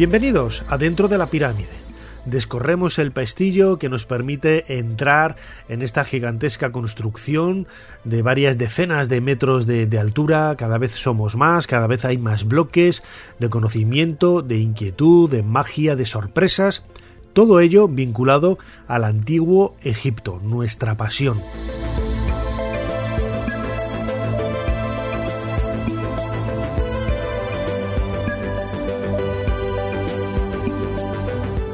Bienvenidos a Dentro de la Pirámide. Descorremos el pestillo que nos permite entrar en esta gigantesca construcción de varias decenas de metros de, de, altura, cada vez somos más, cada vez hay más bloques de conocimiento, de inquietud, de magia, de sorpresas, todo ello vinculado al antiguo Egipto, nuestra pasión.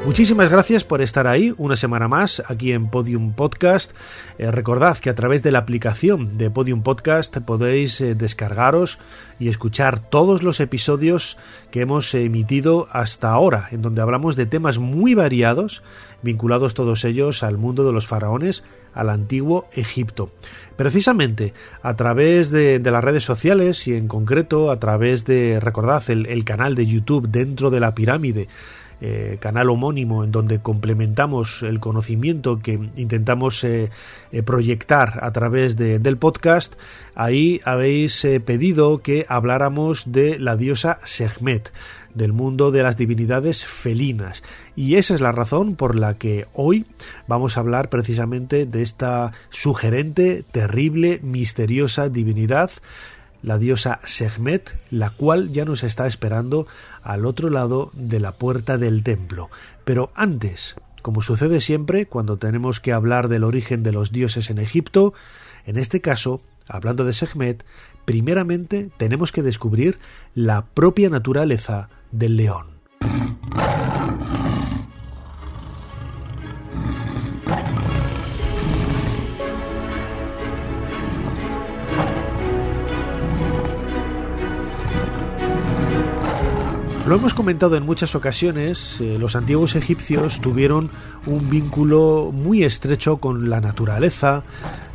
Muchísimas gracias por estar ahí una semana más aquí en Podium Podcast. Eh, recordad que a través de la aplicación de Podium Podcast podéis eh, descargaros y escuchar todos los episodios que hemos emitido hasta ahora, en donde hablamos de temas muy variados, vinculados todos ellos al mundo de los faraones, al antiguo Egipto. Precisamente a través de, las redes sociales y en concreto a través de, recordad, el, el canal de YouTube dentro de la pirámide, eh, canal homónimo en donde complementamos el conocimiento que intentamos eh, eh, proyectar a través de, del podcast, ahí habéis pedido que habláramos de la diosa Sehmet del mundo de las divinidades felinas. Y esa es la razón por la que hoy vamos a hablar precisamente de esta sugerente, terrible, misteriosa divinidad la diosa Sehmet, la cual ya nos está esperando al otro lado de la puerta del templo. Pero antes, como sucede siempre cuando tenemos que hablar del origen de los dioses en Egipto, en este caso, hablando de Sehmet, primeramente tenemos que descubrir la propia naturaleza del león. Lo hemos comentado en muchas ocasiones, eh, los antiguos egipcios tuvieron un vínculo muy estrecho con la naturaleza,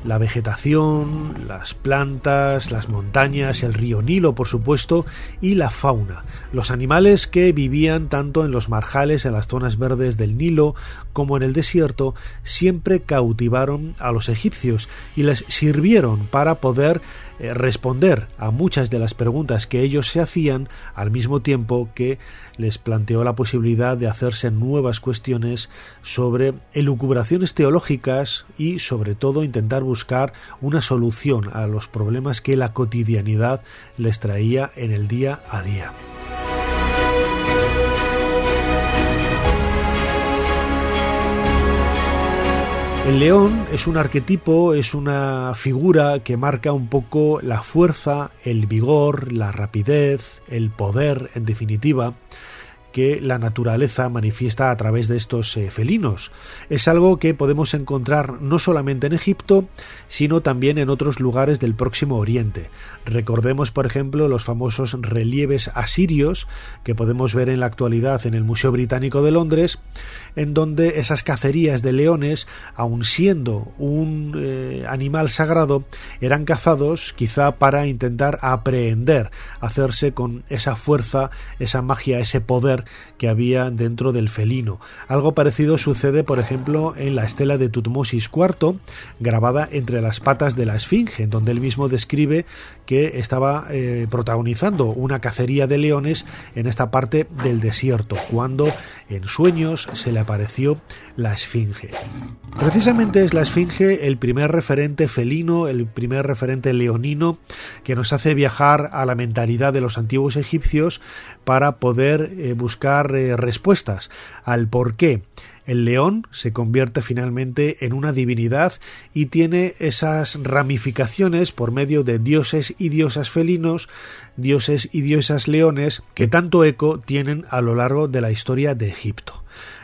la vegetación, las plantas, las montañas, el río Nilo, por supuesto, y la fauna. Los animales que vivían tanto en los marjales, en las zonas verdes del Nilo, como en el desierto, siempre cautivaron a los egipcios y les sirvieron para poder eh, responder a muchas de las preguntas que ellos se hacían al mismo tiempo que les planteó la posibilidad de hacerse nuevas cuestiones sobre elucubraciones teológicas y sobre todo intentar buscar una solución a los problemas que la cotidianidad les traía en el día a día. El león es un arquetipo, es una figura que marca un poco la fuerza, el vigor, la rapidez, el poder, en definitiva, que la naturaleza manifiesta a través de estos eh, felinos. Es algo que podemos encontrar no solamente en Egipto, sino también en otros lugares del próximo Oriente. Recordemos, por ejemplo, los famosos relieves asirios que podemos ver en la actualidad en el Museo Británico de Londres, en donde esas cacerías de leones, aun siendo un eh, animal sagrado, eran cazados quizá para intentar aprehender, hacerse con esa fuerza, esa magia, ese poder que había dentro del felino. Algo parecido sucede, por ejemplo, en la estela de Tutmosis IV, grabada entre las patas de la Esfinge, en donde él mismo describe que estaba eh, protagonizando una cacería de leones en esta parte del desierto, cuando en sueños se le apareció la Esfinge. Precisamente es la Esfinge el primer referente felino, el primer referente leonino que nos hace viajar a la mentalidad de los antiguos egipcios para poder eh, buscar eh, respuestas al por qué el león se convierte finalmente en una divinidad y tiene esas ramificaciones por medio de dioses y diosas felinos, dioses y diosas leones que tanto eco tienen a lo largo de la historia de Egipto.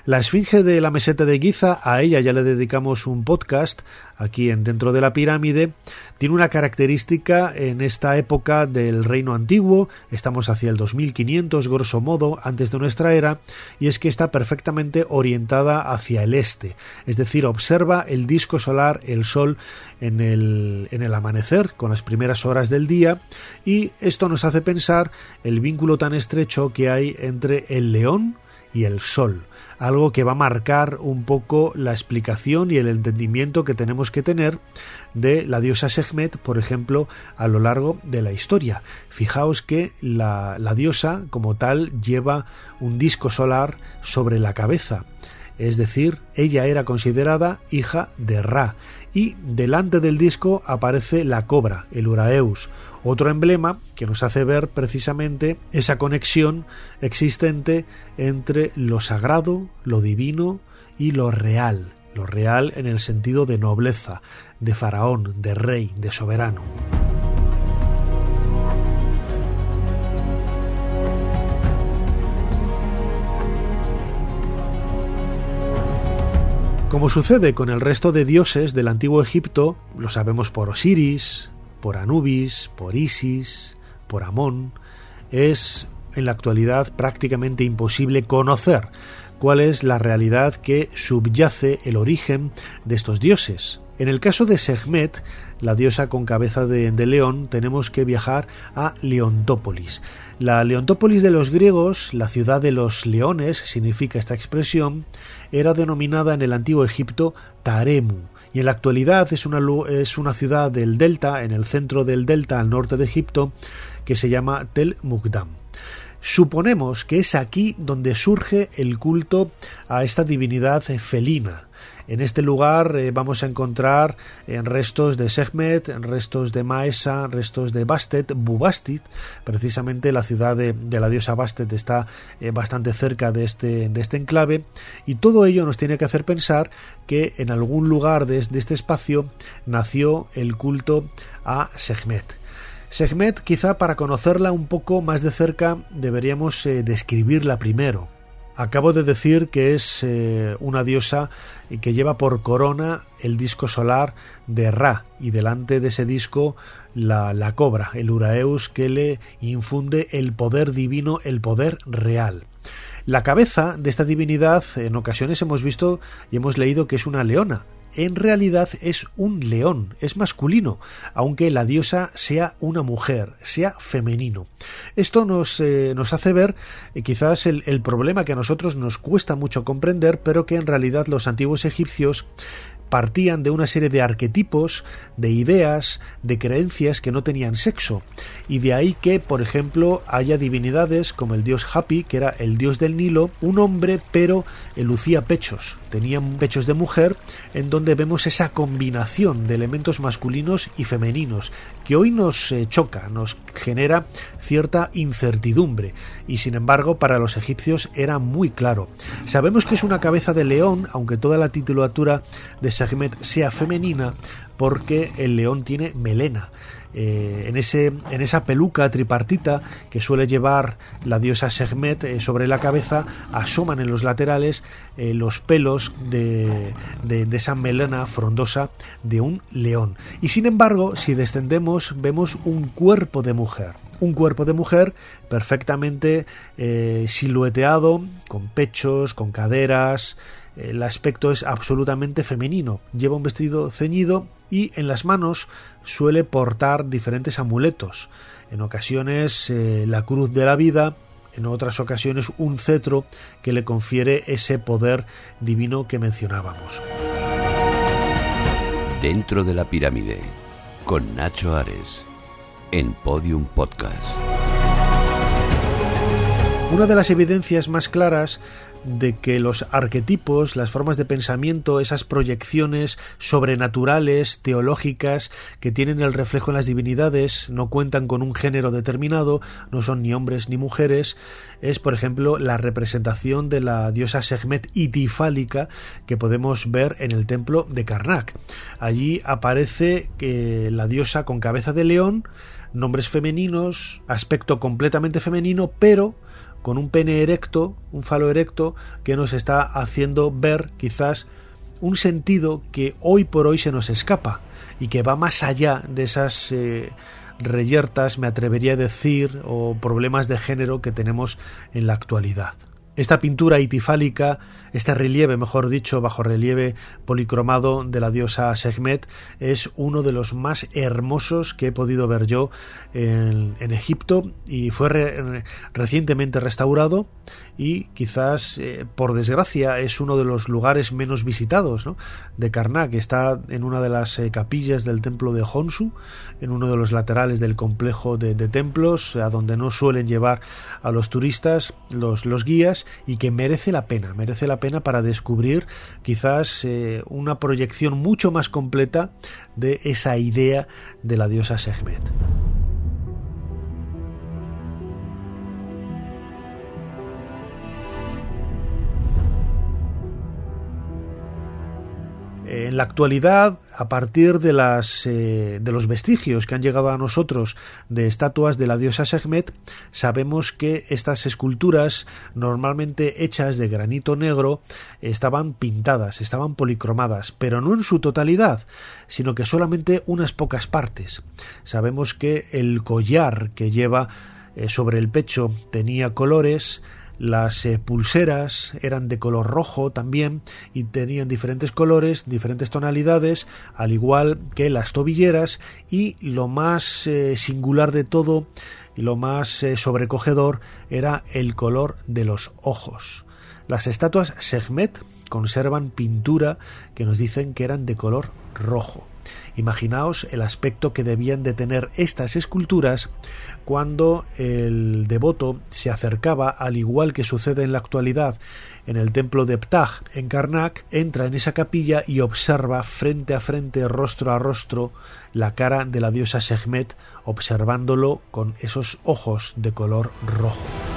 La Esfinge de la Meseta de Giza, a ella ya le dedicamos un podcast aquí en Dentro de la Pirámide, tiene una característica en esta época del reino antiguo, estamos hacia el 2500 grosso modo antes de nuestra era, y es que está perfectamente orientada hacia el este, es decir, observa el disco solar, el sol en el, en el amanecer, con las primeras horas del día, y esto nos hace pensar el vínculo tan estrecho que hay entre el león y el sol algo que va a marcar un poco la explicación y el entendimiento que tenemos que tener de la diosa Sekhmet, por ejemplo, a lo largo de la historia. Fijaos que la, la diosa, como tal, lleva un disco solar sobre la cabeza es decir, ella era considerada hija de Ra, y delante del disco aparece la cobra, el Uraeus, otro emblema que nos hace ver precisamente esa conexión existente entre lo sagrado, lo divino y lo real, lo real en el sentido de nobleza, de faraón, de rey, de soberano. Como sucede con el resto de dioses del antiguo Egipto, lo sabemos por Osiris, por Anubis, por Isis, por Amón, es en la actualidad prácticamente imposible conocer cuál es la realidad que subyace el origen de estos dioses. En el caso de Sekhmet, la diosa con cabeza de, de, león, tenemos que viajar a Leontópolis. La Leontópolis de los griegos, la ciudad de los leones, significa esta expresión, era denominada en el antiguo Egipto Taremu, y en la actualidad es una, es una ciudad del delta, en el centro del delta al norte de Egipto, que se llama Tel Mukdam. Suponemos que es aquí donde surge el culto a esta divinidad felina, en este lugar eh, vamos a encontrar en restos de Sekhmet, restos de Maesa, restos de Bastet, Bubastit, precisamente la ciudad de, la diosa Bastet está eh, bastante cerca de este, de este enclave, y todo ello nos tiene que hacer pensar que en algún lugar de, este espacio nació el culto a Sekhmet. Sekhmet, quizá para conocerla un poco más de cerca, deberíamos eh, describirla primero. Acabo de decir que es eh, una diosa que lleva por corona el disco solar de Ra y delante de ese disco la, la cobra, el Uraeus que le infunde el poder divino, el poder real. La cabeza de esta divinidad en ocasiones hemos visto y hemos leído que es una leona, en realidad es un león, es masculino, aunque la diosa sea una mujer, sea femenino. Esto nos, eh, nos hace ver eh, quizás el, el problema que a nosotros nos cuesta mucho comprender, pero que en realidad los antiguos egipcios partían de una serie de arquetipos, de ideas, de creencias que no tenían sexo, y de ahí que, por ejemplo, haya divinidades como el dios Hapi, que era el dios del Nilo, un hombre pero lucía pechos, tenía pechos de mujer, en donde vemos esa combinación de elementos masculinos y femeninos, que hoy nos eh, choca, nos genera cierta incertidumbre, y sin embargo para los egipcios era muy claro. Sabemos que es una cabeza de león, aunque toda la titulatura de Sekhmet sea femenina, porque el león tiene melena. Eh, en, ese, en esa peluca tripartita que suele llevar la diosa Sekhmet eh, sobre la cabeza, asoman en los laterales eh, los pelos de, de, de, esa melena frondosa de un león. Y sin embargo, si descendemos, vemos un cuerpo de mujer un cuerpo de mujer perfectamente silueteado, con pechos, con caderas, el aspecto es absolutamente femenino. Lleva un vestido ceñido y en las manos suele portar diferentes amuletos. En ocasiones eh, la cruz de la vida, en otras ocasiones un cetro que le confiere ese poder divino que mencionábamos. Dentro de la pirámide, con Nacho Ares, en Podium Podcast. Una de las evidencias más claras de que los arquetipos, las formas de pensamiento, esas proyecciones sobrenaturales, teológicas, que tienen el reflejo en las divinidades, no cuentan con un género determinado, no son ni hombres ni mujeres, es por ejemplo la representación de la diosa Sekhmet itifálica que podemos ver en el templo de Karnak. Allí aparece que la diosa con cabeza de león, nombres femeninos, aspecto completamente femenino, pero con un pene erecto, un falo erecto que nos está haciendo ver quizás un sentido que hoy por hoy se nos escapa y que va más allá de esas eh, reyertas, me atrevería a decir, o problemas de género que tenemos en la actualidad. Esta pintura itifálica, este relieve, mejor dicho, bajo relieve policromado de la diosa Sekhmet, es uno de los más hermosos que he podido ver yo en, Egipto y fue recientemente restaurado y quizás eh, por desgracia es uno de los lugares menos visitados de Karnak. Está en una de las eh, capillas del templo de Honsu, en uno de los laterales del complejo de, templos, a donde no suelen llevar a los turistas los, los, guías y que merece la pena, merece la pena para descubrir quizás eh, una proyección mucho más completa de esa idea de la diosa Sekhmet. En la actualidad, a partir de, las, eh, de los vestigios que han llegado a nosotros de estatuas de la diosa Sekhmet, sabemos que estas esculturas, normalmente hechas de granito negro, estaban pintadas, estaban policromadas, pero no en su totalidad, sino que solamente unas pocas partes. Sabemos que el collar que lleva eh, sobre el pecho tenía colores, las eh, pulseras eran de color rojo también y tenían diferentes colores, diferentes tonalidades, al igual que las tobilleras y lo más eh, singular de todo y lo más eh, sobrecogedor era el color de los ojos. Las estatuas Segmet conservan pintura que nos dicen que eran de color rojo. Imaginaos el aspecto que debían de tener estas esculturas cuando el devoto se acercaba, al igual que sucede en la actualidad en el templo de Ptah en Karnak, entra en esa capilla y observa frente a frente, rostro a rostro, la cara de la diosa Sekhmet, observándolo con esos ojos de color rojo.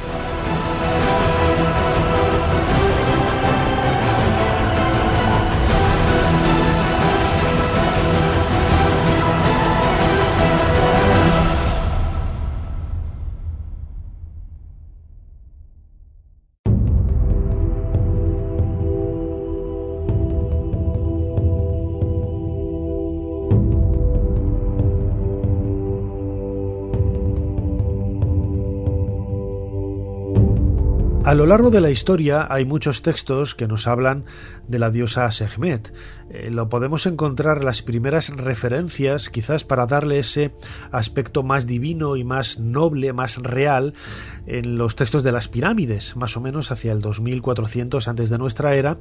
A lo largo de la historia hay muchos textos que nos hablan de la diosa Sekhmet. Eh, lo podemos encontrar las primeras referencias, quizás para darle ese aspecto más divino y más noble, más real, en los textos de las pirámides, más o menos hacia el 2400 antes de nuestra era.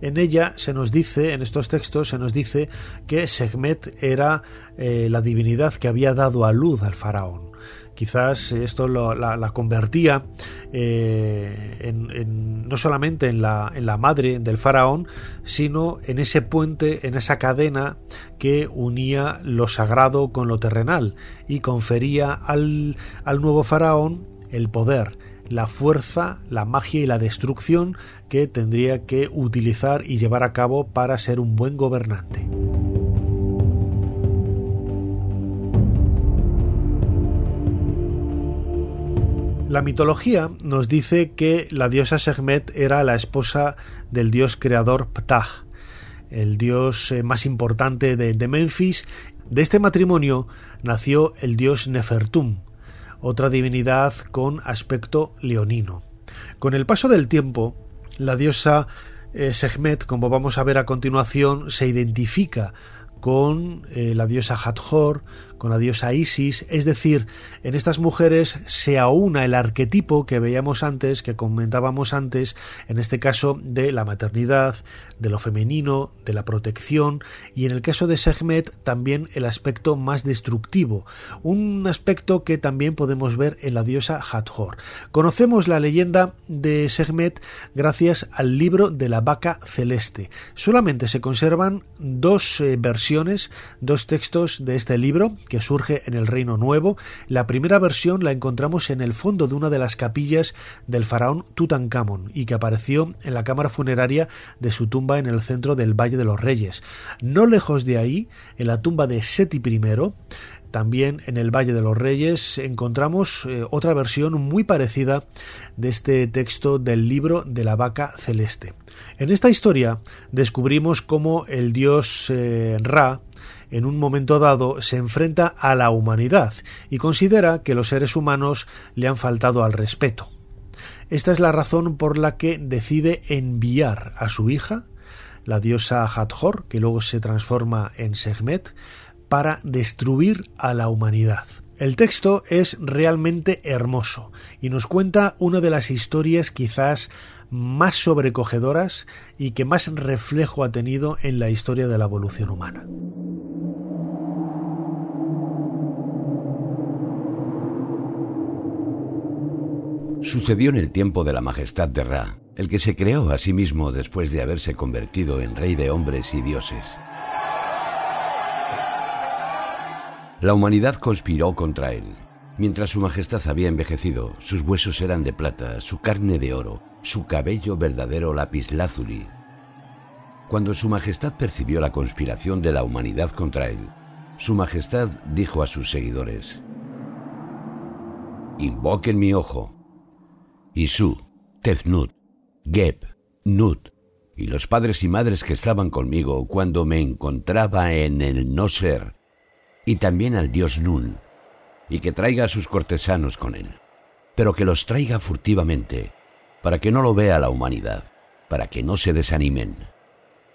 En ella se nos dice, en estos textos se nos dice que Sekhmet era eh, la divinidad que había dado a luz al faraón. Quizás esto la, convertía eh, en, no solamente en la, en la madre del faraón, sino en ese puente, en esa cadena que unía lo sagrado con lo terrenal y confería al nuevo faraón el poder, la fuerza, la magia y la destrucción que tendría que utilizar y llevar a cabo para ser un buen gobernante. La mitología nos dice que la diosa Sekhmet era la esposa del dios creador Ptah, el dios eh, más importante de, Memphis. De este matrimonio nació el dios Nefertum, otra divinidad con aspecto leonino. Con el paso del tiempo, la diosa eh, como vamos a ver a continuación, se identifica con eh, la diosa Hathor, con la diosa Isis, es decir, en estas mujeres se aúna el arquetipo que veíamos antes, que comentábamos antes, en este caso de la maternidad, de lo femenino, de la protección y en el caso de Sekhmet también el aspecto más destructivo, un aspecto que también podemos ver en la diosa Hathor. Conocemos la leyenda de Sekhmet gracias al libro de la vaca celeste. Solamente se conservan dos eh, versiones, dos textos de este libro que surge en el Reino Nuevo. La primera versión la encontramos en el fondo de una de las capillas del faraón Tutankamón y que apareció en la cámara funeraria de su tumba en el centro del Valle de los Reyes. No lejos de ahí, en la tumba de Seti I, también en el Valle de los Reyes encontramos eh, otra versión muy parecida de este texto del libro de la vaca celeste. En esta historia descubrimos cómo el dios eh, Ra en un momento dado se enfrenta a la humanidad y considera que los seres humanos le han faltado al respeto. Esta es la razón por la que decide enviar a su hija, la diosa Hathor, que luego se transforma en Sekhmet, para destruir a la humanidad. El texto es realmente hermoso y nos cuenta una de las historias quizás más sobrecogedoras y que más reflejo ha tenido en la historia de la evolución humana. Sucedió en el tiempo de la majestad de Ra, el que se creó a sí mismo después de haberse convertido en rey de hombres y dioses. La humanidad conspiró contra él. Mientras su majestad había envejecido, sus huesos eran de plata, su carne de oro, su cabello verdadero lapislázuli. Cuando su majestad percibió la conspiración de la humanidad contra él, su majestad dijo a sus seguidores, Invoquen mi ojo. Isu, Tefnut, Geb, Nut y los padres y madres que estaban conmigo cuando me encontraba en el no ser, y también al dios Nun, y que traiga a sus cortesanos con él, pero que los traiga furtivamente, para que no lo vea la humanidad, para que no se desanimen.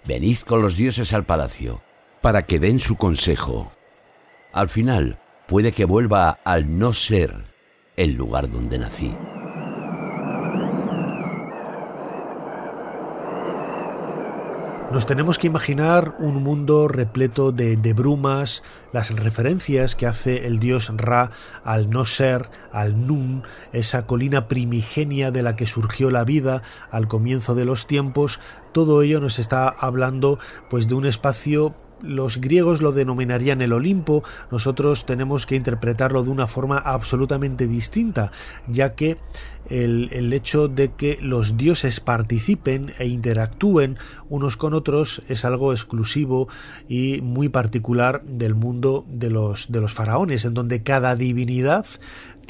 Venid con los dioses al palacio, para que den su consejo. Al final, puede que vuelva al no ser el lugar donde nací. Nos tenemos que imaginar un mundo repleto de, brumas, las referencias que hace el dios Ra al no ser, al Nun, esa colina primigenia de la que surgió la vida al comienzo de los tiempos, todo ello nos está hablando pues de un espacio los griegos lo denominarían el Olimpo, nosotros tenemos que interpretarlo de una forma absolutamente distinta, ya que el, hecho de que los dioses participen e interactúen unos con otros es algo exclusivo y muy particular del mundo de los, de los faraones, en donde cada divinidad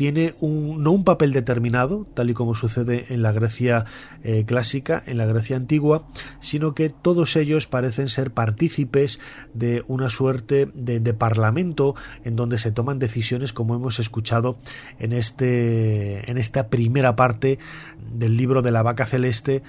tiene un, no un papel determinado, tal y como sucede en la Grecia eh, clásica, en la Grecia antigua, sino que todos ellos parecen ser partícipes de una suerte de, parlamento en donde se toman decisiones como hemos escuchado en, este, en esta primera parte del libro de la vaca celeste,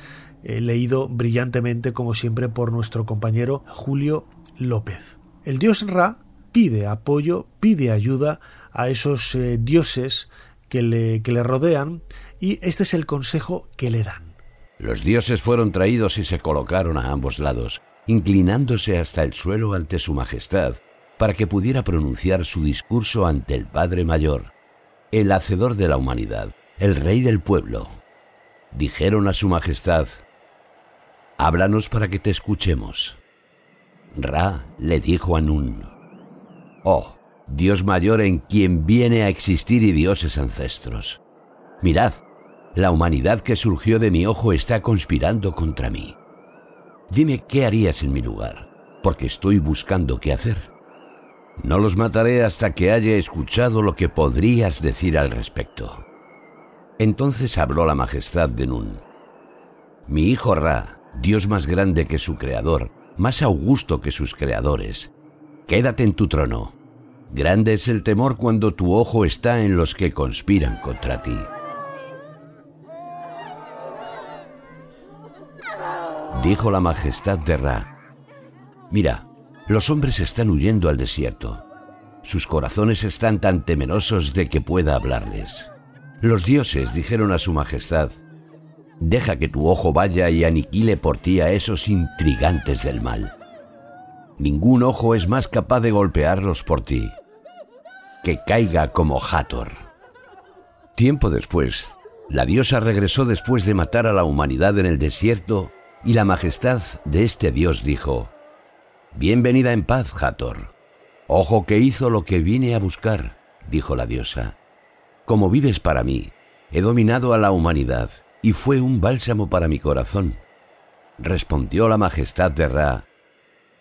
eh, leído brillantemente como siempre por nuestro compañero Julio López. El dios Ra pide apoyo, pide ayuda a esos eh, dioses que le, que le rodean y este es el consejo que le dan. Los dioses fueron traídos y se colocaron a ambos lados, inclinándose hasta el suelo ante su majestad, para que pudiera pronunciar su discurso ante el Padre Mayor, el hacedor de la humanidad, el rey del pueblo. Dijeron a su majestad, Háblanos para que te escuchemos. Ra le dijo a Nun, Oh, Dios mayor en quien viene a existir y dioses ancestros. Mirad, la humanidad que surgió de mi ojo está conspirando contra mí. Dime qué harías en mi lugar, porque estoy buscando qué hacer. No los mataré hasta que haya escuchado lo que podrías decir al respecto. Entonces habló la majestad de Nun. Mi hijo Ra, Dios más grande que su creador, más augusto que sus creadores, quédate en tu trono Grande es el temor cuando tu ojo está en los que conspiran contra ti. Dijo la majestad de Ra. Mira, los hombres están huyendo al desierto. Sus corazones están tan temerosos de que pueda hablarles. Los dioses dijeron a su majestad, Deja que tu ojo vaya y aniquile por ti a esos intrigantes del mal. Ningún ojo es más capaz de golpearlos por ti que caiga como Hathor. Tiempo después, la diosa regresó después de matar a la humanidad en el desierto y la majestad de este dios dijo, Bienvenida en paz, Hathor. Ojo que hizo lo que vine a buscar, dijo la diosa. Como vives para mí, he dominado a la humanidad y fue un bálsamo para mi corazón. Respondió la majestad de Ra,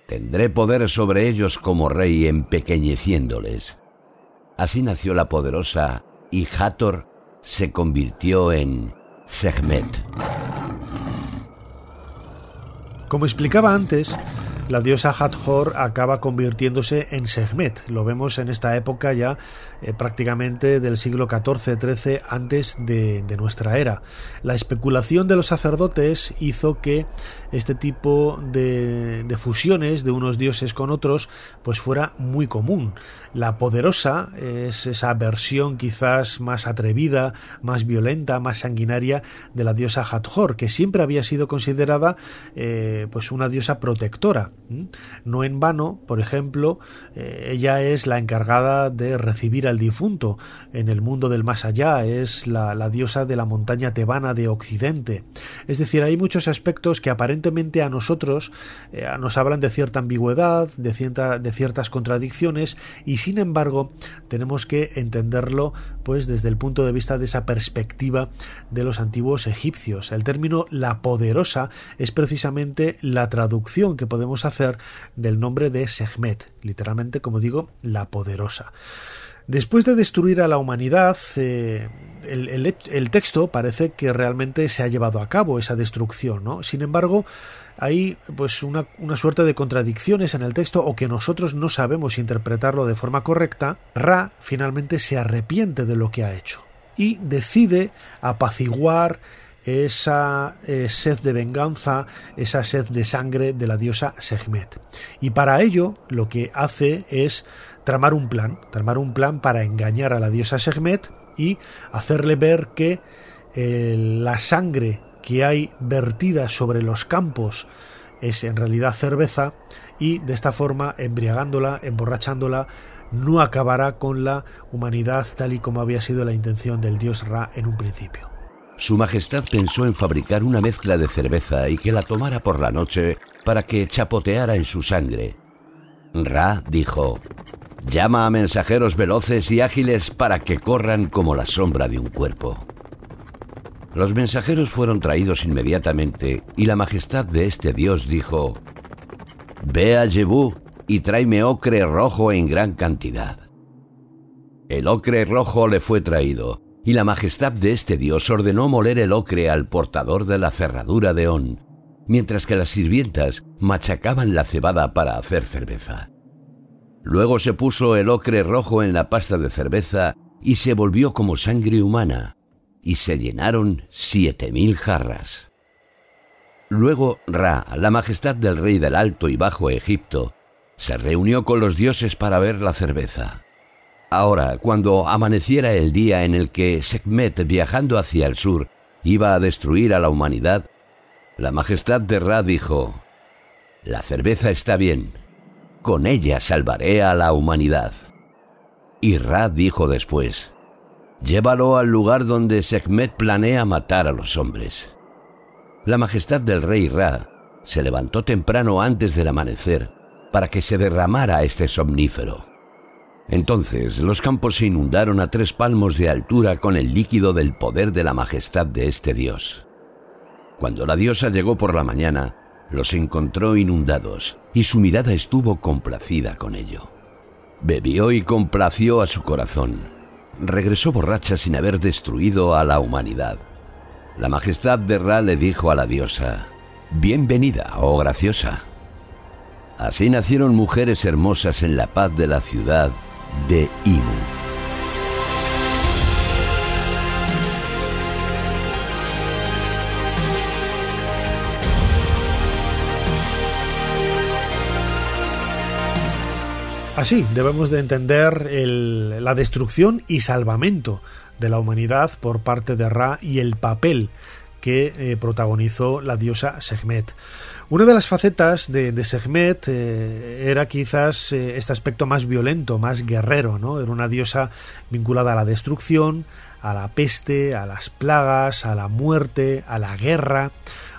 Tendré poder sobre ellos como rey empequeñeciéndoles Así nació la poderosa y Hathor se convirtió en Sekhmet. Como explicaba antes, la diosa Hathor acaba convirtiéndose en Sekhmet. Lo vemos en esta época ya eh, prácticamente del siglo XIV-XIII antes de, nuestra era. La especulación de los sacerdotes hizo que este tipo de, fusiones de unos dioses con otros pues fuera muy común. La poderosa es esa versión quizás más atrevida, más violenta, más sanguinaria de la diosa Hathor, que siempre había sido considerada eh, pues una diosa protectora. No en vano, por ejemplo, eh, ella es la encargada de recibir al difunto en el mundo del más allá, es la, diosa de la montaña tebana de Occidente. Es decir, hay muchos aspectos que aparentemente a nosotros eh, nos hablan de cierta ambigüedad, de, de ciertas contradicciones, y sin embargo tenemos que entenderlo pues desde el punto de vista de esa perspectiva de los antiguos egipcios. El término la poderosa es precisamente la traducción que podemos hacer del nombre de Sehmet, literalmente, como digo, la poderosa. Después de destruir a la humanidad, eh, el, texto parece que realmente se ha llevado a cabo esa destrucción, ¿no? Sin embargo, hay pues una, una, suerte de contradicciones en el texto o que nosotros no sabemos interpretarlo de forma correcta. Ra finalmente se arrepiente de lo que ha hecho y decide apaciguar esa eh, sed de venganza, esa sed de sangre de la diosa Sekhmet. Y para ello lo que hace es tramar un plan, tramar un plan para engañar a la diosa Sekhmet y hacerle ver que eh, la sangre que hay vertida sobre los campos es en realidad cerveza y de esta forma embriagándola, emborrachándola, no acabará con la humanidad tal y como había sido la intención del dios Ra en un principio. Su Majestad pensó en fabricar una mezcla de cerveza y que la tomara por la noche para que chapoteara en su sangre. Ra dijo, llama a mensajeros veloces y ágiles para que corran como la sombra de un cuerpo. Los mensajeros fueron traídos inmediatamente y la majestad de este dios dijo, Ve a Jebú y tráeme ocre rojo en gran cantidad. El ocre rojo le fue traído, y la majestad de este dios ordenó moler el ocre al portador de la cerradura de On, mientras que las sirvientas machacaban la cebada para hacer cerveza. Luego se puso el ocre rojo en la pasta de cerveza y se volvió como sangre humana, y se llenaron siete mil jarras. Luego Ra, la majestad del rey del Alto y Bajo Egipto, se reunió con los dioses para ver la cerveza. Ahora, cuando amaneciera el día en el que Sekhmet, viajando hacia el sur, iba a destruir a la humanidad, la majestad de Ra dijo, La cerveza está bien, con ella salvaré a la humanidad. Y Ra dijo después, Llévalo al lugar donde Sekhmet planea matar a los hombres. La majestad del rey Ra se levantó temprano antes del amanecer para que se derramara este somnífero. Entonces los campos se inundaron a tres palmos de altura con el líquido del poder de la majestad de este dios. Cuando la diosa llegó por la mañana, los encontró inundados y su mirada estuvo complacida con ello. Bebió y complació a su corazón. Regresó borracha sin haber destruido a la humanidad. La majestad de Ra le dijo a la diosa, Bienvenida, oh graciosa. Así nacieron mujeres hermosas en la paz de la ciudad de Imu. Así debemos de entender la destrucción y salvamento de la humanidad por parte de Ra y el papel que eh, protagonizó la diosa Sekhmet. Una de las facetas de, de eh, era quizás eh, este aspecto más violento, más guerrero, ¿no? Era una diosa vinculada a la destrucción, a la peste, a las plagas, a la muerte, a la guerra.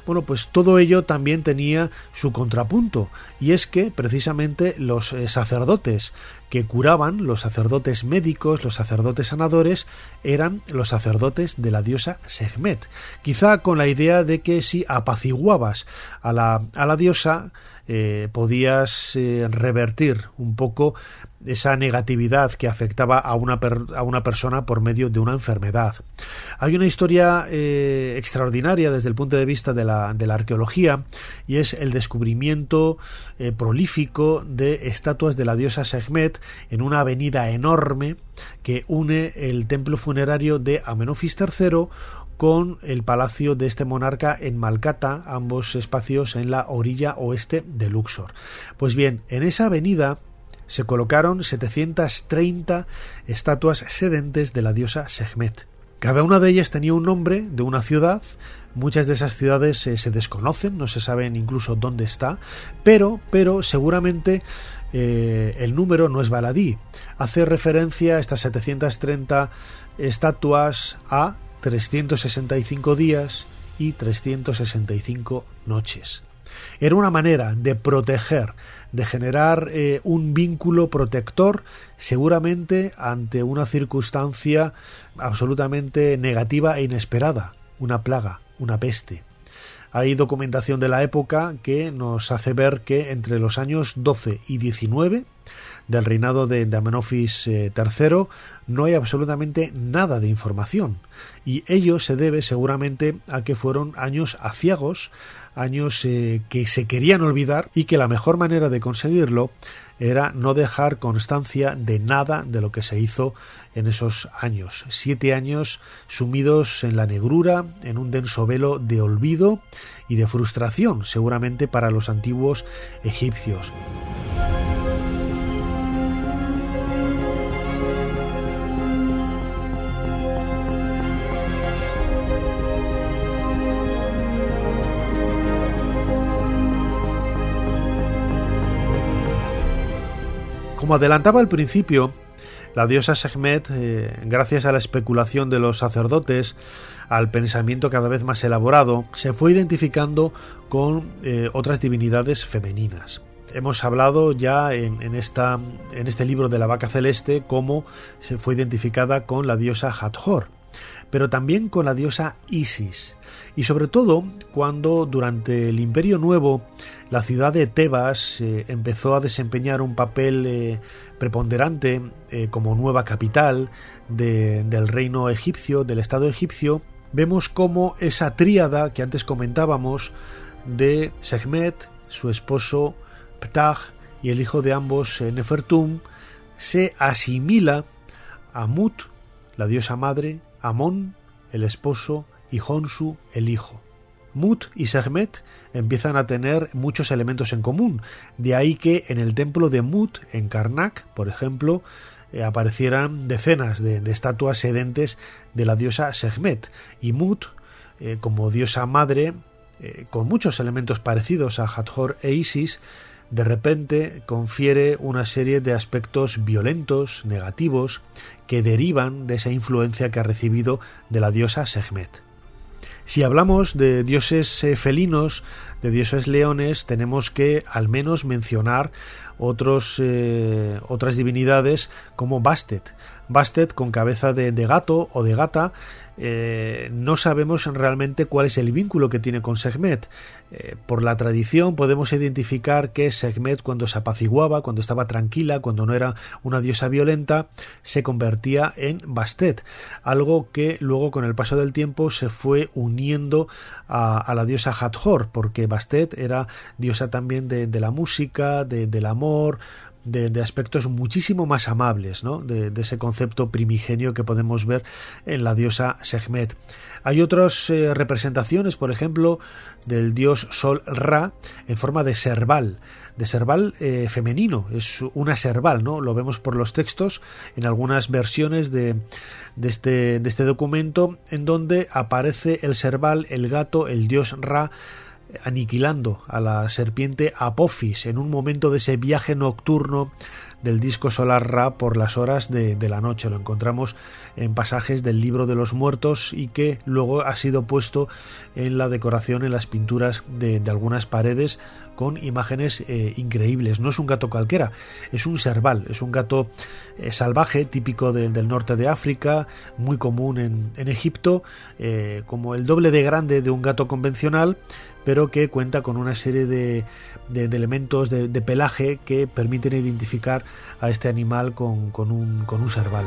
Bueno, pues todo ello también tenía su contrapunto, y es que precisamente los sacerdotes que curaban, los sacerdotes médicos, los sacerdotes sanadores, eran los sacerdotes de la diosa Sekhmet. Quizá con la idea de que si apaciguabas a la, a la diosa, eh, podías eh, revertir un poco esa negatividad que afectaba a una, a una persona por medio de una enfermedad. Hay una historia eh, extraordinaria desde el punto de vista de la, de la arqueología y es el descubrimiento prolífico de estatuas de la diosa Sekhmet en una avenida enorme que une el templo funerario de Amenofis III con el palacio de este monarca en Malcata, ambos espacios en la orilla oeste de Luxor. Pues bien, en esa avenida se colocaron 730 estatuas sedentes de la diosa Sekhmet. Cada una de ellas tenía un nombre de una ciudad, muchas de esas ciudades eh, se desconocen, no se saben incluso dónde está, pero, pero seguramente eh, el número no es baladí. Hace referencia a estas 730 estatuas a 365 días y 365 noches. Era una manera de proteger, de generar eh, un vínculo protector seguramente ante una circunstancia absolutamente negativa e inesperada, una plaga, una peste. Hay documentación de la época que nos hace ver que entre los años 12 y 19 del reinado de, Amenofis III eh, no hay absolutamente nada de información y ello se debe seguramente a que fueron años aciagos, años eh, que se querían olvidar y que la mejor manera de conseguirlo era no dejar constancia de nada de lo que se hizo en esos años. Siete años sumidos en la negrura, en un denso velo de olvido y de frustración, seguramente para los antiguos egipcios. Como adelantaba al principio, la diosa Sekhmet, eh, gracias a la especulación de los sacerdotes, al pensamiento cada vez más elaborado, se fue identificando con eh, otras divinidades femeninas. Hemos hablado ya en, en este libro de la vaca celeste cómo se fue identificada con la diosa Hathor, pero también con la diosa Isis, y sobre todo cuando durante el Imperio Nuevo la ciudad de Tebas eh, empezó a desempeñar un papel eh, preponderante eh, como nueva capital del reino egipcio, del Estado egipcio, vemos cómo esa tríada que antes comentábamos de Sekhmet, su esposo Ptah y el hijo de ambos Nefertum, se asimila a Mut, la diosa madre, Amón, el esposo, y Honsu, el hijo. Mut y Sekhmet empiezan a tener muchos elementos en común, de ahí que en el templo de Mut, en Karnak, por ejemplo, eh, aparecieran decenas de, estatuas sedentes de la diosa Sekhmet, y Mut, eh, como diosa madre, eh, con muchos elementos parecidos a Hathor e Isis, de repente confiere una serie de aspectos violentos, negativos, que derivan de esa influencia que ha recibido de la diosa Sekhmet. Si hablamos de dioses eh, felinos, de dioses leones, tenemos que al menos mencionar otros, eh, otras divinidades como Bastet. Bastet con cabeza de gato o de gata eh, no sabemos realmente cuál es el vínculo que tiene con Sekhmet. Eh, por la tradición podemos identificar que Sekhmet cuando se apaciguaba, cuando estaba tranquila, cuando no era una diosa violenta, se convertía en Bastet, algo que luego con el paso del tiempo se fue uniendo a, la diosa Hathor, porque Bastet era diosa también de, la música, del amor, de, aspectos muchísimo más amables, ¿no? de, ese concepto primigenio que podemos ver en la diosa Sekhmet. Hay otras eh, representaciones, por ejemplo, del dios Sol Ra en forma de serval, de serval eh, femenino, es una serval, ¿no? Lo vemos por los textos en algunas versiones de, este, de este documento en donde aparece el serval, el gato, el dios Ra aniquilando a la serpiente Apophis en un momento de ese viaje nocturno del disco solar Ra por las horas de, la noche. Lo encontramos en pasajes del libro de los muertos y que luego ha sido puesto en la decoración, en las pinturas de, algunas paredes con imágenes eh, increíbles. No es un gato cualquiera, es un serval, es un gato eh, salvaje típico del norte de África, muy común en, Egipto, eh, como el doble de grande de un gato convencional, pero que cuenta con una serie de, elementos de, pelaje que permiten identificar a este animal con, un, con un serval.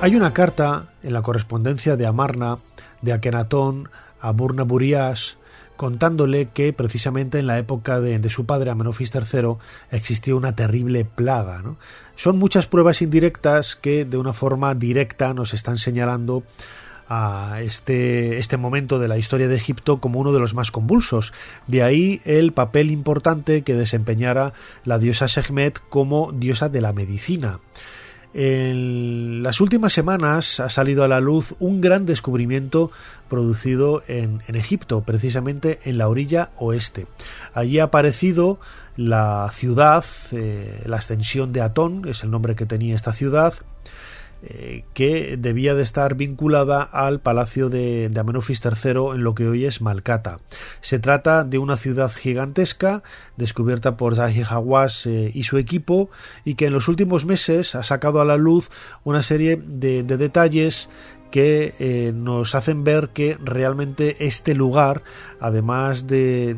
Hay una carta en la correspondencia de Amarna, de Akenatón, a Burnaburias, contándole que precisamente en la época de, su padre Amenofis III existió una terrible plaga. Son muchas pruebas indirectas que de una forma directa nos están señalando a este, este momento de la historia de Egipto como uno de los más convulsos. De ahí el papel importante que desempeñara la diosa Sehmet como diosa de la medicina. En las últimas semanas ha salido a la luz un gran descubrimiento producido en, Egipto, precisamente en la orilla oeste. Allí ha aparecido la ciudad, eh, la extensión de Atón, es el nombre que tenía esta ciudad, eh, que debía de estar vinculada al palacio de, de, Amenofis III en lo que hoy es Malcata. Se trata de una ciudad gigantesca descubierta por Zahi Hawass eh, y su equipo y que en los últimos meses ha sacado a la luz una serie de detalles que eh, nos hacen ver que realmente este lugar, además de,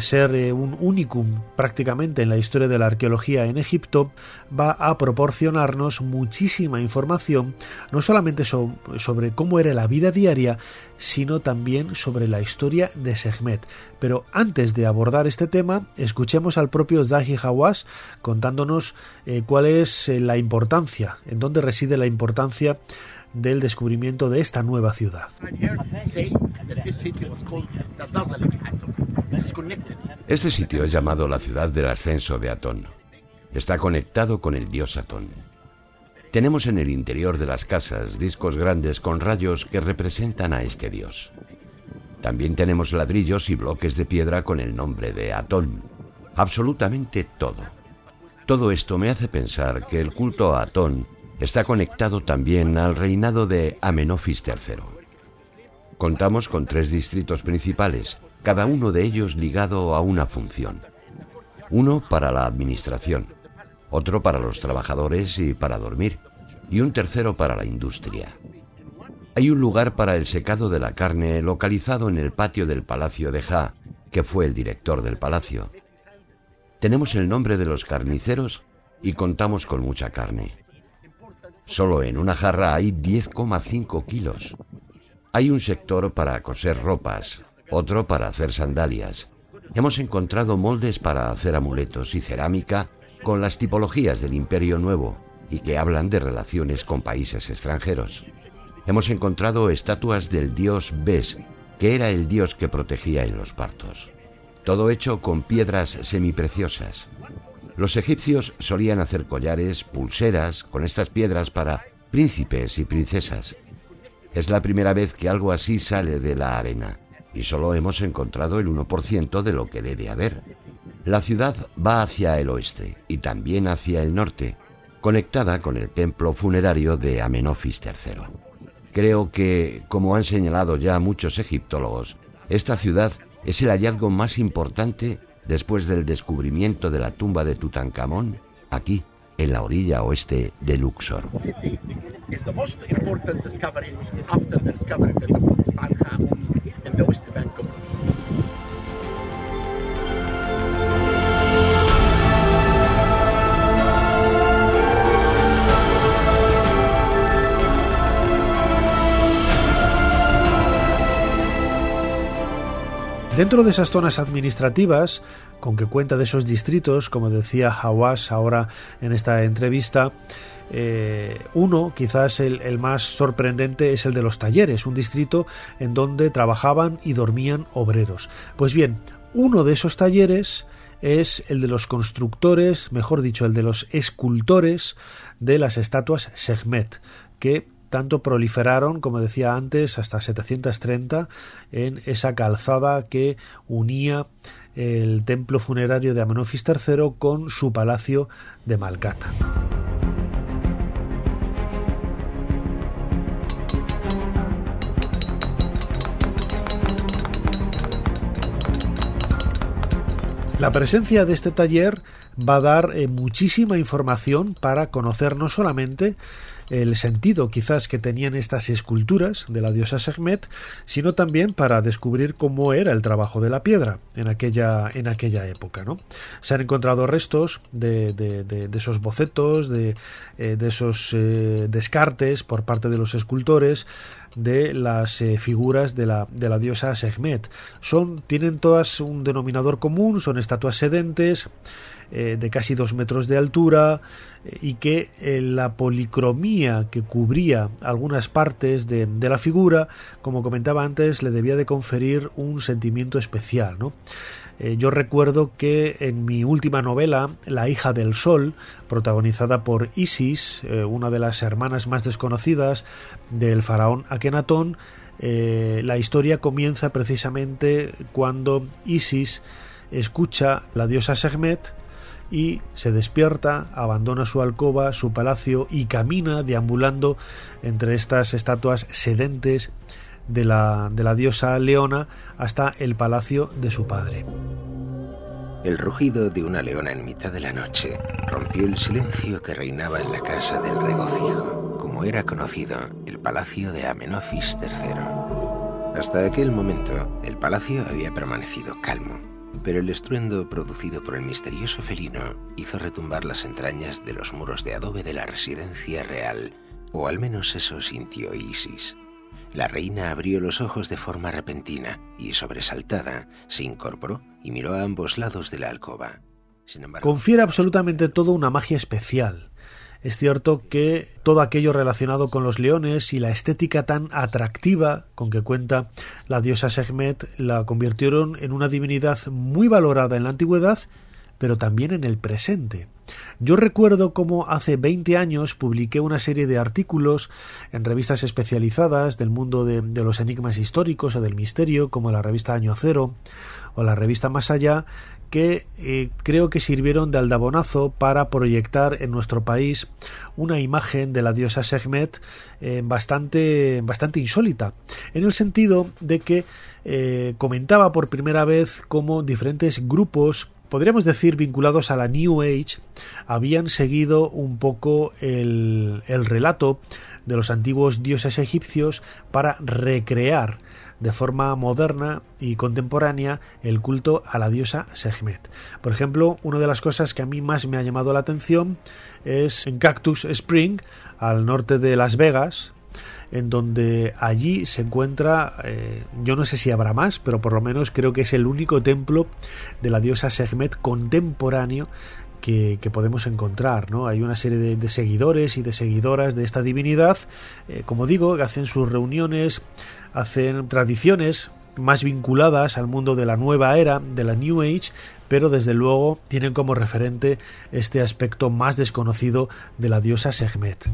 ser eh, un unicum prácticamente en la historia de la arqueología en Egipto, va a proporcionarnos muchísima información, no solamente sobre cómo era la vida diaria, sino también sobre la historia de Sehmet. Pero antes de abordar este tema, escuchemos al propio Zahi Hawass contándonos eh, cuál es la importancia, en dónde reside la importancia del descubrimiento de esta nueva ciudad. Este sitio es llamado la ciudad del ascenso de Atón. Está conectado con el dios Atón. Tenemos en el interior de las casas discos grandes con rayos que representan a este dios. También tenemos ladrillos y bloques de piedra con el nombre de Atón. Absolutamente todo. Todo esto me hace pensar que el culto a Atón está conectado también al reinado de Amenofis III. Contamos con tres distritos principales, cada uno de ellos ligado a una función. Uno para la administración, otro para los trabajadores y para dormir, y un tercero para la industria. Hay un lugar para el secado de la carne localizado en el patio del Palacio de Ja, que fue el director del palacio. Tenemos el nombre de los carniceros y contamos con mucha carne. Solo en una jarra hay 10,5 kilos. Hay un sector para coser ropas, otro para hacer sandalias. Hemos encontrado moldes para hacer amuletos y cerámica con las tipologías del Imperio Nuevo y que hablan de relaciones con países extranjeros. Hemos encontrado estatuas del dios Bes, que era el dios que protegía en los partos. Todo hecho con piedras semipreciosas. Los egipcios solían hacer collares, pulseras con estas piedras para príncipes y princesas. Es la primera vez que algo así sale de la arena y solo hemos encontrado el 1% de lo que debe haber. La ciudad va hacia el oeste y también hacia el norte, conectada con el templo funerario de Amenofis III. Creo que, como han señalado ya muchos egiptólogos, esta ciudad es el hallazgo más importante después del descubrimiento de la tumba de Tutankamón aquí en la orilla oeste de Luxor. Dentro de esas zonas administrativas, con que cuenta de esos distritos, como decía Hawass ahora en esta entrevista, eh, uno, quizás el, más sorprendente, es el de los talleres, un distrito en donde trabajaban y dormían obreros. Pues bien, uno de esos talleres es el de los constructores, mejor dicho, el de los escultores de las estatuas Sehmet, que tanto proliferaron, como decía antes, hasta 730 en esa calzada que unía el templo funerario de Amenofis III con su palacio de Malcata. La presencia de este taller va a dar eh, muchísima información para conocer no solamente el sentido quizás que tenían estas esculturas de la diosa Sekhmet, sino también para descubrir cómo era el trabajo de la piedra en aquella, en aquella época. ¿no? Se han encontrado restos de, de, esos bocetos, de, eh, esos eh, descartes por parte de los escultores, de las figuras de la, de la diosa Sekhmet. Son, tienen todas un denominador común, son estatuas sedentes, eh, de casi dos metros de altura eh, y que eh, la policromía que cubría algunas partes de, la figura, como comentaba antes, le debía de conferir un sentimiento especial. yo recuerdo que en mi última novela, La hija del sol, protagonizada por Isis, una de las hermanas más desconocidas del faraón Akenatón, la historia comienza precisamente cuando Isis escucha la diosa Sekhmet y se despierta, abandona su alcoba, su palacio y camina deambulando entre estas estatuas sedentes de la, de la diosa Leona hasta el palacio de su padre. El rugido de una leona en mitad de la noche rompió el silencio que reinaba en la casa del regocijo, como era conocido el palacio de Amenofis III. Hasta aquel momento, el palacio había permanecido calmo pero el estruendo producido por el misterioso felino hizo retumbar las entrañas de los muros de adobe de la residencia real, o al menos eso sintió Isis. La reina abrió los ojos de forma repentina y, sobresaltada, se incorporó y miró a ambos lados de la alcoba. Confiere absolutamente todo una magia especial, es cierto que todo aquello relacionado con los leones y la estética tan atractiva con que cuenta la diosa Sekhmet la convirtieron en una divinidad muy valorada en la antigüedad, pero también en el presente. Yo recuerdo cómo hace 20 años publiqué una serie de artículos en revistas especializadas del mundo de, de, los enigmas históricos o del misterio, como la revista Año Cero o la revista Más Allá, que eh, creo que sirvieron de aldabonazo para proyectar en nuestro país una imagen de la diosa Sekhmet eh, bastante, bastante insólita, en el sentido de que eh, comentaba por primera vez cómo diferentes grupos podríamos decir vinculados a la New Age, habían seguido un poco el, el relato de los antiguos dioses egipcios para recrear de forma moderna y contemporánea el culto a la diosa Sekhmet. Por ejemplo, una de las cosas que a mí más me ha llamado la atención es en Cactus Spring, al norte de Las Vegas, en donde allí se encuentra, eh, yo no sé si habrá más, pero por lo menos creo que es el único templo de la diosa Sekhmet contemporáneo que, podemos encontrar. ¿no? Hay una serie de, seguidores y de seguidoras de esta divinidad, eh, como digo, que hacen sus reuniones, hacen tradiciones más vinculadas al mundo de la nueva era, de la New Age, pero desde luego tienen como referente este aspecto más desconocido de la diosa Sekhmet.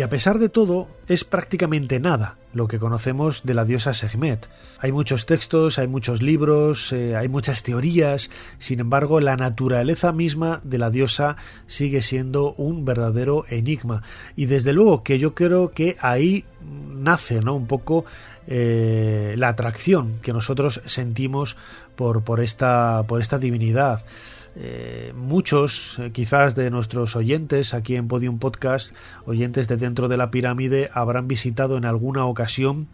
Y a pesar de todo, es prácticamente nada lo que conocemos de la diosa Sekhmet. Hay muchos textos, hay muchos libros, eh, hay muchas teorías, sin embargo, la naturaleza misma de la diosa sigue siendo un verdadero enigma. Y desde luego que yo creo que ahí nace ¿no? un poco eh, la atracción que nosotros sentimos por, por, esta, por esta divinidad. Eh, muchos, eh, quizás de nuestros oyentes aquí en Podium Podcast, oyentes de dentro de la pirámide, habrán visitado en alguna ocasión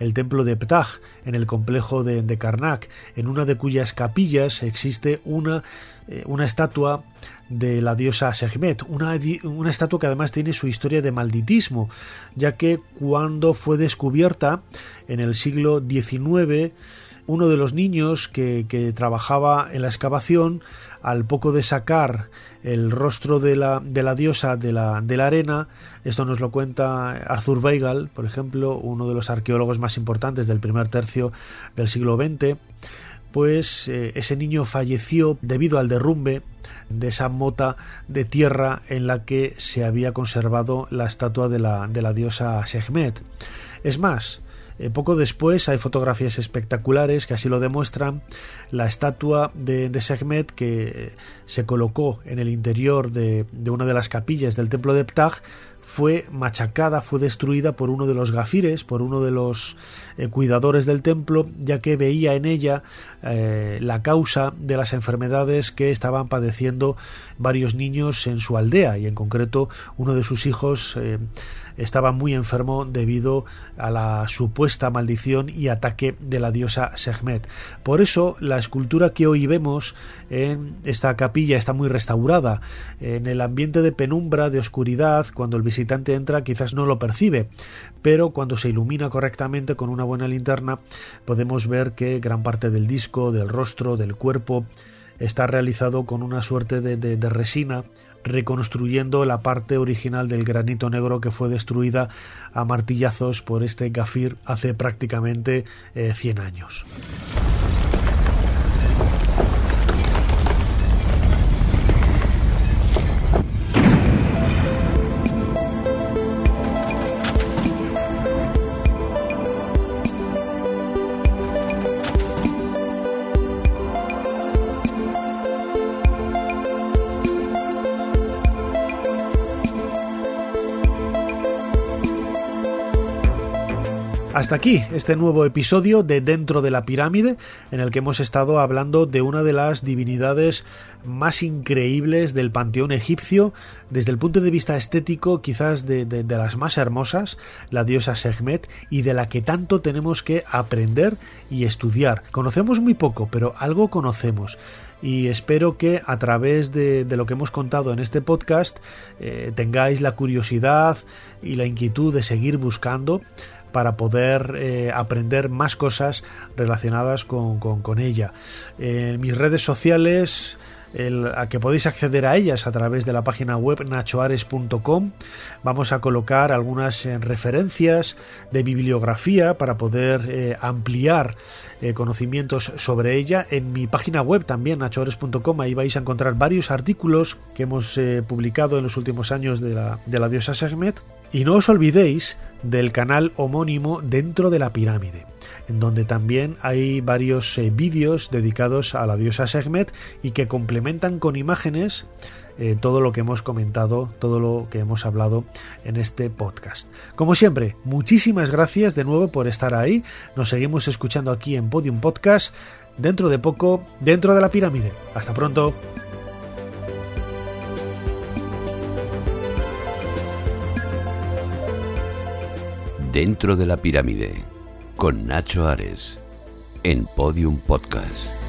el templo de Ptah en el complejo de, Karnak, en una de cuyas capillas existe una, eh, una estatua de la diosa Sekhmet, una, una, estatua que además tiene su historia de malditismo, ya que cuando fue descubierta en el siglo XIX, uno de los niños que, trabajaba en la excavación, al poco de sacar el rostro de la, de la diosa de la, de la arena, esto nos lo cuenta Arthur Weigel, por ejemplo, uno de los arqueólogos más importantes del primer tercio del siglo XX, pues eh, ese niño falleció debido al derrumbe de esa mota de tierra en la que se había conservado la estatua de la, de la diosa Sekhmet. Es más, eh, poco después hay fotografías espectaculares que así lo demuestran. La estatua de, de que se colocó en el interior de, de, una de las capillas del templo de Ptah fue machacada, fue destruida por uno de los gafires, por uno de los eh, cuidadores del templo, ya que veía en ella eh, la causa de las enfermedades que estaban padeciendo varios niños en su aldea y en concreto uno de sus hijos eh, estaba muy enfermo debido a la supuesta maldición y ataque de la diosa Sekhmet. Por eso la escultura que hoy vemos en esta capilla está muy restaurada. En el ambiente de penumbra, de oscuridad, cuando el visitante entra quizás no lo percibe, pero cuando se ilumina correctamente con una buena linterna podemos ver que gran parte del disco, del rostro, del cuerpo está realizado con una suerte de, resina reconstruyendo la parte original del granito negro que fue destruida a martillazos por este gafir hace prácticamente eh, 100 años. Hasta aquí este nuevo episodio de Dentro de la Pirámide, en el que hemos estado hablando de una de las divinidades más increíbles del panteón egipcio, desde el punto de vista estético quizás de, las más hermosas, la diosa Sekhmet, y de la que tanto tenemos que aprender y estudiar. Conocemos muy poco, pero algo conocemos y espero que a través de, de, lo que hemos contado en este podcast eh, tengáis la curiosidad y la inquietud de seguir buscando para poder eh, aprender más cosas relacionadas con, con, ella. En mis redes sociales a que podéis acceder a ellas a través de la página web nachoares.com. Vamos a colocar algunas eh, referencias de bibliografía para poder eh, ampliar eh, conocimientos sobre ella. En mi página web también, nachoares.com, ahí vais a encontrar varios artículos que hemos eh, publicado en los últimos años de la, de la diosa Sekhmet. Y no os olvidéis del canal homónimo dentro de la pirámide en donde también hay varios eh, vídeos dedicados a la diosa Sekhmet y que complementan con imágenes eh, todo lo que hemos comentado, todo lo que hemos hablado en este podcast. Como siempre, muchísimas gracias de nuevo por estar ahí. Nos seguimos escuchando aquí en Podium Podcast. Dentro de poco, dentro de la pirámide. Hasta pronto. Dentro de la pirámide con Nacho Ares en Podium Podcast.